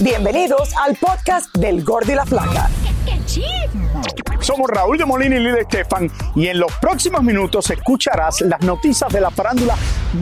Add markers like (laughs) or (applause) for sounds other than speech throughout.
Bienvenidos al podcast del Gordo y la Flaca. Somos Raúl de Molina y Lidia Estefan y en los próximos minutos escucharás las noticias de la farándula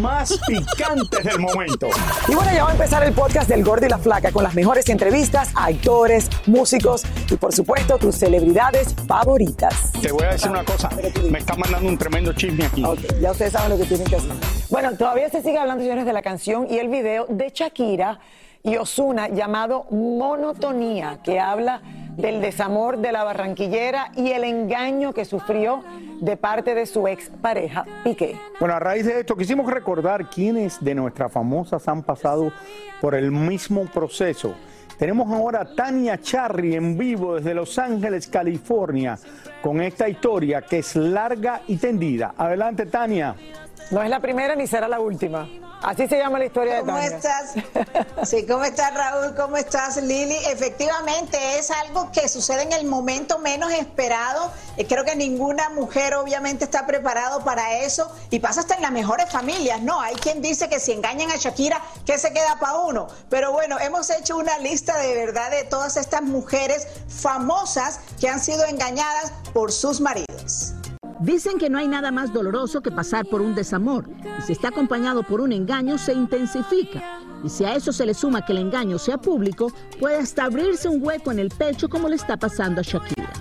más (laughs) picantes del momento. Y bueno, ya va a empezar el podcast del Gordo y la Flaca con las mejores entrevistas a actores, músicos y por supuesto tus celebridades favoritas. Te voy a decir una cosa, me están mandando un tremendo chisme aquí. Ok, ya ustedes saben lo que tienen que hacer. Bueno, todavía se sigue hablando, señores, de la canción y el video de Shakira y Osuna llamado Monotonía, que habla del desamor de la barranquillera y el engaño que sufrió de parte de su ex pareja Piqué. Bueno, a raíz de esto quisimos recordar quiénes de nuestras famosas han pasado por el mismo proceso. Tenemos ahora a Tania Charry en vivo desde Los Ángeles, California, con esta historia que es larga y tendida. Adelante, Tania. No es la primera ni será la última. Así se llama la historia de ¿Cómo estás? (laughs) Sí, ¿cómo estás Raúl? ¿Cómo estás Lili? Efectivamente es algo que sucede en el momento menos esperado. Eh, Creo que ninguna mujer obviamente está preparado para eso y pasa hasta en las mejores familias, ¿no? Hay quien dice que si engañan a Shakira, que se queda para uno. Pero bueno, hemos hecho una lista de verdad de todas estas mujeres famosas que han sido engañadas por sus maridos. Dicen que no hay nada más doloroso que pasar por un desamor y si está acompañado por un engaño se intensifica. Y si a eso se le suma que el engaño sea público, puede hasta abrirse un hueco en el pecho como le está pasando a Shakira.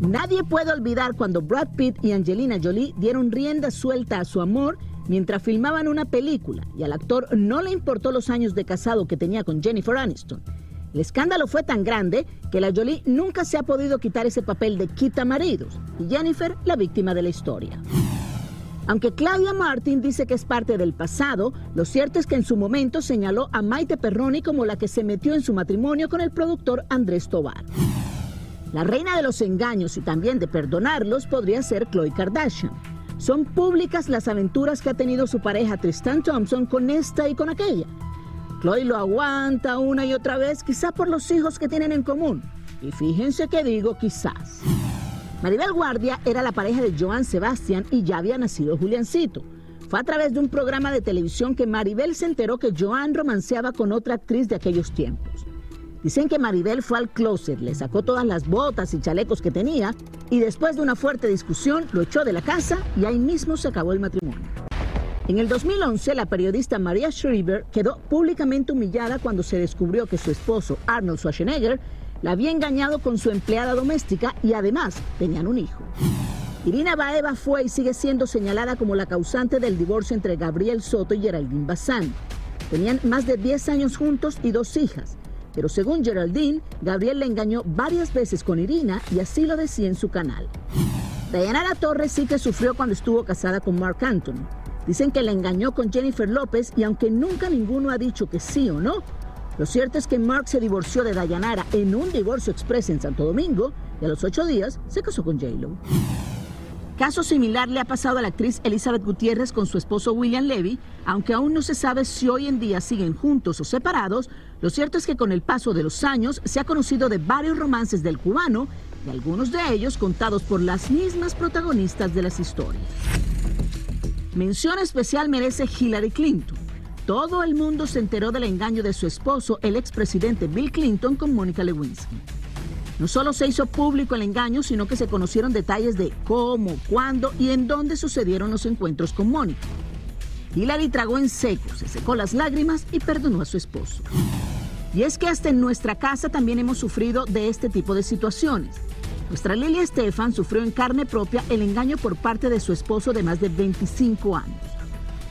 Nadie puede olvidar cuando Brad Pitt y Angelina Jolie dieron rienda suelta a su amor mientras filmaban una película y al actor no le importó los años de casado que tenía con Jennifer Aniston. El escándalo fue tan grande que la Jolie nunca se ha podido quitar ese papel de quita maridos y Jennifer la víctima de la historia. Aunque Claudia Martin dice que es parte del pasado, lo cierto es que en su momento señaló a Maite Perroni como la que se metió en su matrimonio con el productor Andrés Tobar. La reina de los engaños y también de perdonarlos podría ser Khloe Kardashian. Son públicas las aventuras que ha tenido su pareja Tristan Thompson con esta y con aquella. Chloe lo aguanta una y otra vez, quizá por los hijos que tienen en común. Y fíjense que digo quizás. Maribel Guardia era la pareja de Joan Sebastián y ya había nacido Juliancito. Fue a través de un programa de televisión que Maribel se enteró que Joan romanceaba con otra actriz de aquellos tiempos. Dicen que Maribel fue al closet, le sacó todas las botas y chalecos que tenía y después de una fuerte discusión lo echó de la casa y ahí mismo se acabó el matrimonio. En el 2011, la periodista Maria Schreiber quedó públicamente humillada cuando se descubrió que su esposo, Arnold Schwarzenegger, la había engañado con su empleada doméstica y además tenían un hijo. Irina Baeva fue y sigue siendo señalada como la causante del divorcio entre Gabriel Soto y Geraldine Bazán. Tenían más de 10 años juntos y dos hijas. Pero según Geraldine, Gabriel le engañó varias veces con Irina y así lo decía en su canal. Dayanara Torres sí que sufrió cuando estuvo casada con Mark Anthony. Dicen que la engañó con Jennifer López y aunque nunca ninguno ha dicho que sí o no, lo cierto es que Mark se divorció de Dayanara en un divorcio express en Santo Domingo y a los ocho días se casó con J-Lo. Caso similar le ha pasado a la actriz Elizabeth Gutiérrez con su esposo William Levy, aunque aún no se sabe si hoy en día siguen juntos o separados, lo cierto es que con el paso de los años se ha conocido de varios romances del cubano y algunos de ellos contados por las mismas protagonistas de las historias. Mención especial merece Hillary Clinton. Todo el mundo se enteró del engaño de su esposo, el expresidente Bill Clinton, con Mónica Lewinsky. No solo se hizo público el engaño, sino que se conocieron detalles de cómo, cuándo y en dónde sucedieron los encuentros con Mónica. Hillary tragó en seco, se secó las lágrimas y perdonó a su esposo. Y es que hasta en nuestra casa también hemos sufrido de este tipo de situaciones. Nuestra Lilia Estefan sufrió en carne propia el engaño por parte de su esposo de más de 25 años.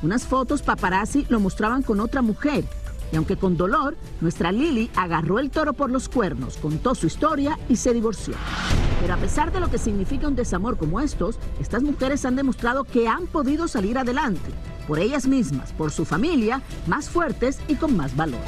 Unas fotos paparazzi lo mostraban con otra mujer y aunque con dolor, nuestra Lily agarró el toro por los cuernos, contó su historia y se divorció. Pero a pesar de lo que significa un desamor como estos, estas mujeres han demostrado que han podido salir adelante, por ellas mismas, por su familia, más fuertes y con más valor.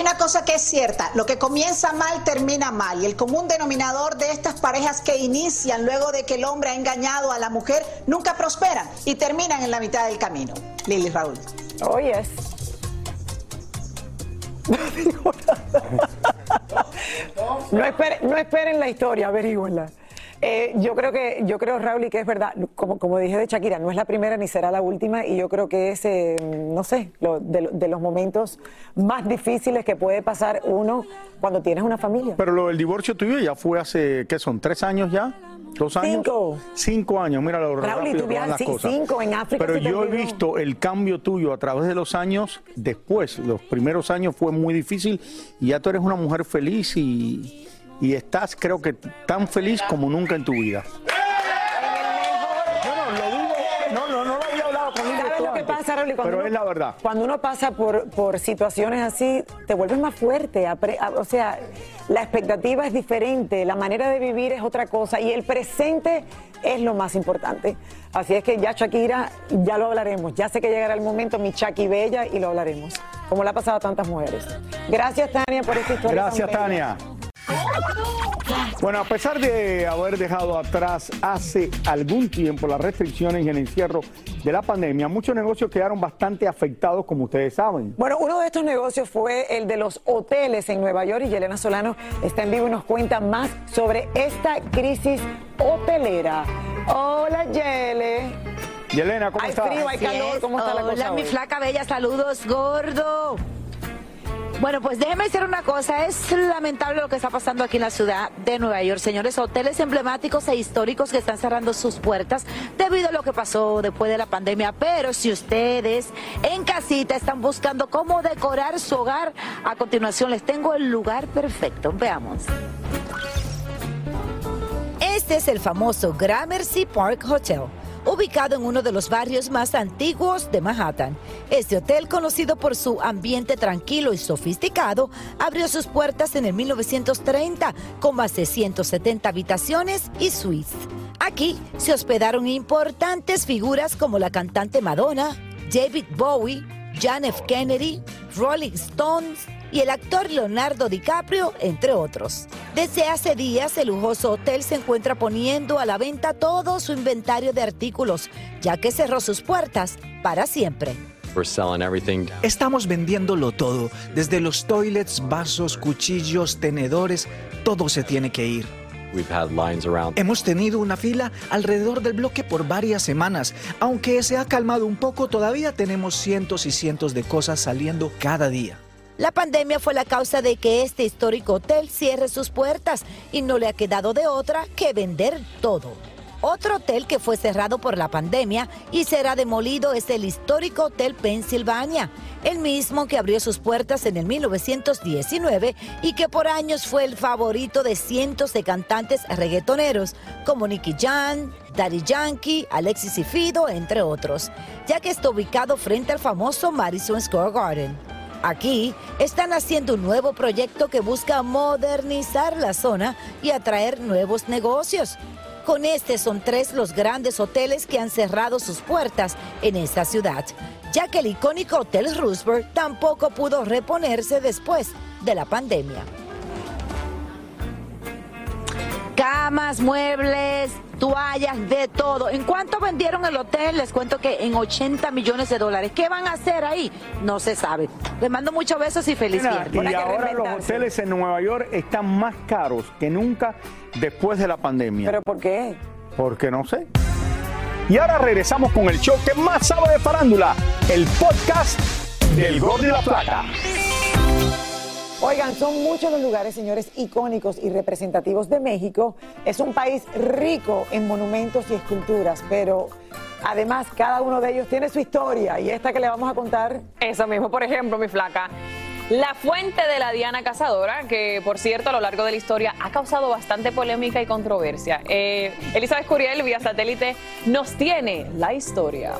Hay una cosa que es cierta, lo que comienza mal termina mal y el común denominador de estas parejas que inician luego de que el hombre ha engañado a la mujer nunca prosperan y terminan en la mitad del camino. Lili Raúl. Oh, yes. (laughs) No esperen, no esperen la historia, averígüenla. Eh, yo creo que, yo creo, Raúl, y que es verdad, como, como dije de Shakira, no es la primera ni será la última, y yo creo que es, eh, no sé, lo- de, de los momentos más difíciles que puede pasar uno cuando tienes una familia. Pero lo del divorcio tuyo ya fue hace, ¿qué son? ¿Tres años ya? ¿Dos años? Cinco. Cinco años, mira lo Raúl, rápido tú que van las cosas. cinco, en África Pero yo he visto el cambio tuyo a través de los años, después, los primeros años fue muy difícil, y ya tú eres una mujer feliz y, y estás, creo que, tan feliz como nunca en tu vida. No, no, no lo había hablado conmigo. ¿Sabes esto lo que antes, pasa, Raúl? Y cuando Pero uno- es la verdad. Cuando uno pasa por, por situaciones así, te vuelves más fuerte. apre- a- O sea, la expectativa es diferente, la manera de vivir es otra cosa y el presente es lo más importante. Así es que ya Shakira, ya lo hablaremos. Ya sé que llegará el momento, mi Shaki Bella, y lo hablaremos. Como le ha pasado a tantas mujeres. Gracias, Tania, por esta historia. tan Gracias, bella. Tania. Bueno, a pesar de haber dejado atrás hace algún tiempo las restricciones y el encierro de la pandemia, muchos negocios quedaron bastante afectados, como ustedes saben. Bueno, uno de estos negocios fue el de los hoteles en Nueva York y Yelena Solano está en vivo y nos cuenta más sobre esta crisis hotelera. Hola, Yele. Yelena, ¿cómo Hay estás? frío, hay Así calor. ¿cómo está la Hola, cosa mi hoy? flaca bella, saludos, gordo. Bueno, pues déjeme decir una cosa, es lamentable lo que está pasando aquí en la ciudad de Nueva York, señores, hoteles emblemáticos e históricos que están cerrando sus puertas debido a lo que pasó después de la pandemia, pero si ustedes en casita están buscando cómo decorar su hogar, a continuación les tengo el lugar perfecto, veamos. Este es el famoso Gramercy Park Hotel, ubicado en uno de los barrios más antiguos de Manhattan. Este hotel, conocido por su ambiente tranquilo y sofisticado, abrió sus puertas en el 1930 con más de 170 habitaciones y suites. Aquí se hospedaron importantes figuras como la cantante Madonna, David Bowie, John F. Kennedy, Rolling Stones y el actor Leonardo DiCaprio, entre otros. Desde hace días, el lujoso hotel se encuentra poniendo a la venta todo su inventario de artículos, ya que cerró sus puertas para siempre. Estamos vendiéndolo todo, desde los toilets, vasos, cuchillos, tenedores, todo se tiene que ir. We've had lines around. Hemos tenido una fila alrededor del bloque por varias semanas. Aunque se ha calmado un poco, todavía tenemos cientos y cientos de cosas saliendo cada día. La pandemia fue la causa de que este histórico hotel cierre sus puertas y no le ha quedado de otra que vender todo. Otro hotel que fue cerrado por la pandemia y será demolido es el histórico Hotel Pennsylvania, el mismo que abrió sus puertas en el 1919 y que por años fue el favorito de cientos de cantantes reggaetoneros como Nicky Jam, Daddy Yankee, Alexis y Fido, entre otros, ya que está ubicado frente al famoso Madison Square Garden. Aquí están haciendo un nuevo proyecto que busca modernizar la zona y atraer nuevos negocios. Con este son tres los grandes hoteles que han cerrado sus puertas en esta ciudad, ya que el icónico Hotel Roosevelt tampoco pudo reponerse después de la pandemia. camas, muebles, toallas, de todo. ¿En cuánto vendieron el hotel? Les cuento que en 80 millones de dólares. ¿Qué van a hacer ahí? No se sabe. Les mando muchos besos y feliz Mira, viernes. y ahora los hoteles en Nueva York están más caros que nunca después de la pandemia. ¿Pero por qué? Porque no sé. Y ahora regresamos con el show que más sabe de farándula, el podcast del Gol de la Plata. Oigan, son muchos los lugares, señores, icónicos y representativos de México. Es un país rico en monumentos y esculturas, pero además cada uno de ellos tiene su historia y esta que le vamos a contar. Eso mismo, por ejemplo, mi flaca. La fuente de la Diana Cazadora, que por cierto a lo largo de la historia ha causado bastante polémica y controversia. Eh, Elizabeth Curiel, vía satélite, nos tiene la historia.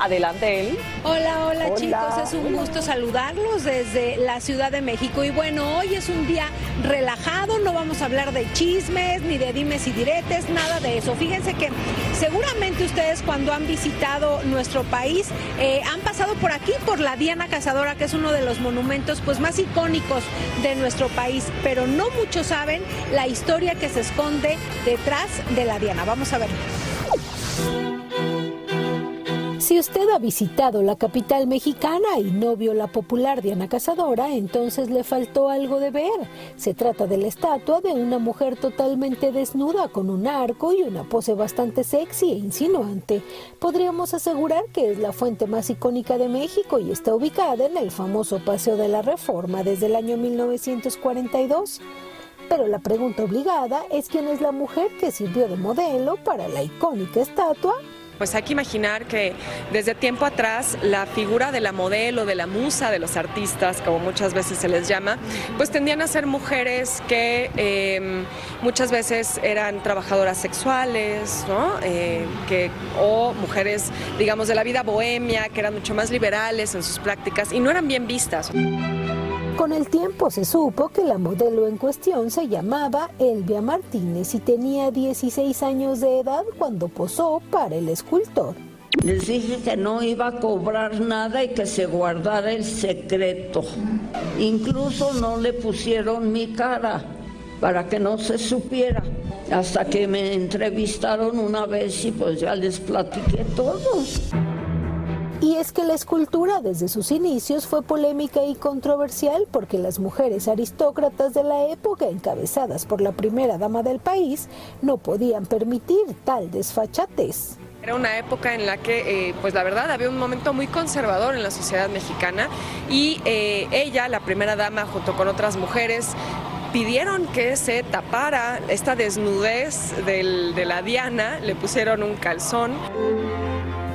Adelante, Eli. Hola, hola, Hola. chicos, es un gusto saludarlos desde la Ciudad de México. Y bueno, hoy es un día relajado, no vamos a hablar de chismes, ni de dimes y diretes, nada de eso. Fíjense que seguramente ustedes cuando han visitado nuestro país eh, han pasado por aquí, por la Diana Cazadora, que es uno de los monumentos pues, más icónicos de nuestro país, pero no muchos saben la historia que se esconde detrás de la Diana. Vamos a ver. Si usted ha visitado la capital mexicana y no vio la popular Diana Cazadora, entonces le faltó algo de ver. Se trata de la estatua de una mujer totalmente desnuda con un arco y una pose bastante sexy e insinuante. Podríamos asegurar que es la fuente más icónica de México y está ubicada en el famoso Paseo de la Reforma desde el año 1942. Pero la pregunta obligada es quién es la mujer que sirvió de modelo para la icónica estatua Pues hay que imaginar que desde tiempo atrás la figura de la modelo, de la musa, de los artistas, como muchas veces se les llama, pues tendían a ser mujeres que eh, muchas veces eran trabajadoras sexuales, ¿no? Eh, que, o mujeres, digamos, de la vida bohemia, que eran mucho más liberales en sus prácticas y no eran bien vistas. Con el tiempo se supo que la modelo en cuestión se llamaba Elvia Martínez y tenía 16 años de edad cuando posó para el escultor. Les dije que no iba a cobrar nada y que se guardara el secreto. Incluso no le pusieron mi cara para que no se supiera. Hasta que me entrevistaron una vez y pues ya les platiqué todo. Y es que la escultura desde sus inicios fue polémica y controversial porque las mujeres aristócratas de la época, encabezadas por la primera dama del país, no podían permitir tal desfachatez. Era una época en la que, eh, pues la verdad, había un momento muy conservador en la sociedad mexicana y eh, ella, la primera dama, junto con otras mujeres, pidieron que se tapara esta desnudez de la Diana, le pusieron un calzón.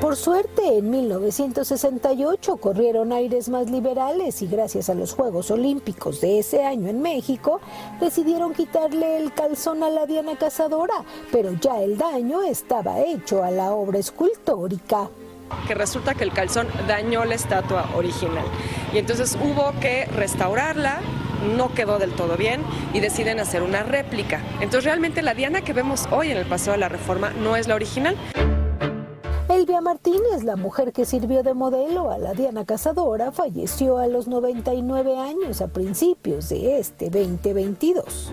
Por suerte, en 1968 corrieron aires más liberales y gracias a los Juegos Olímpicos de ese año en México, decidieron quitarle el calzón a la Diana Cazadora, pero ya el daño estaba hecho a la obra escultórica. que resulta que el calzón dañó la estatua original. Y entonces hubo que restaurarla, no quedó del todo bien y deciden hacer una réplica. Entonces realmente la Diana que vemos hoy en el Paseo de la Reforma no es la original. Elvia Martínez, la mujer que sirvió de modelo a la Diana Cazadora, falleció a los 99 años a principios de este 2022.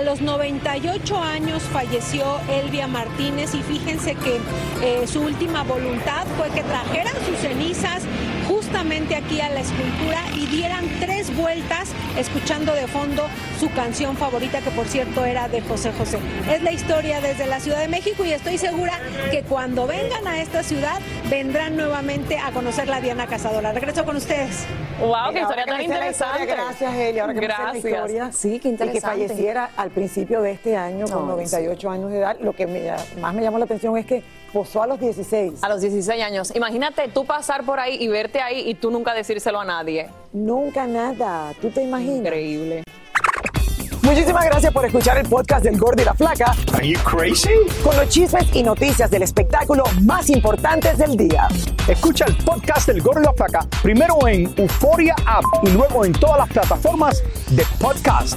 A los 98 años falleció Elvia Martínez y fíjense que eh, su última voluntad fue que trajeran sus cenizas justamente aquí a la escultura y dieran tres vueltas escuchando de fondo su canción favorita que por cierto era de José José. Es la historia desde la Ciudad de México y estoy segura que cuando vengan a esta ciudad vendrán nuevamente a conocer la Diana Cazadora. Regreso con ustedes. Wow, Mira, ahora que me sé la historia, Gracias, Eli. Ahora que me la Gracias. historia. Sí, qué Y que interesante. falleciera al principio de este año con No, 98 años de edad. Lo que me- más me llamó la atención es que posó a los 16. A los 16 años. Imagínate tú pasar por ahí y verte ahí y tú nunca decírselo a nadie. Nunca nada. ¿Tú te imaginas? Increíble. Muchísimas gracias por escuchar el podcast del Gordo y la Flaca. Are you crazy? Con los chismes y noticias del espectáculo más importantes del día. Escucha el podcast del Gordo y la Flaca primero en Euforia App y luego en todas las plataformas de podcast.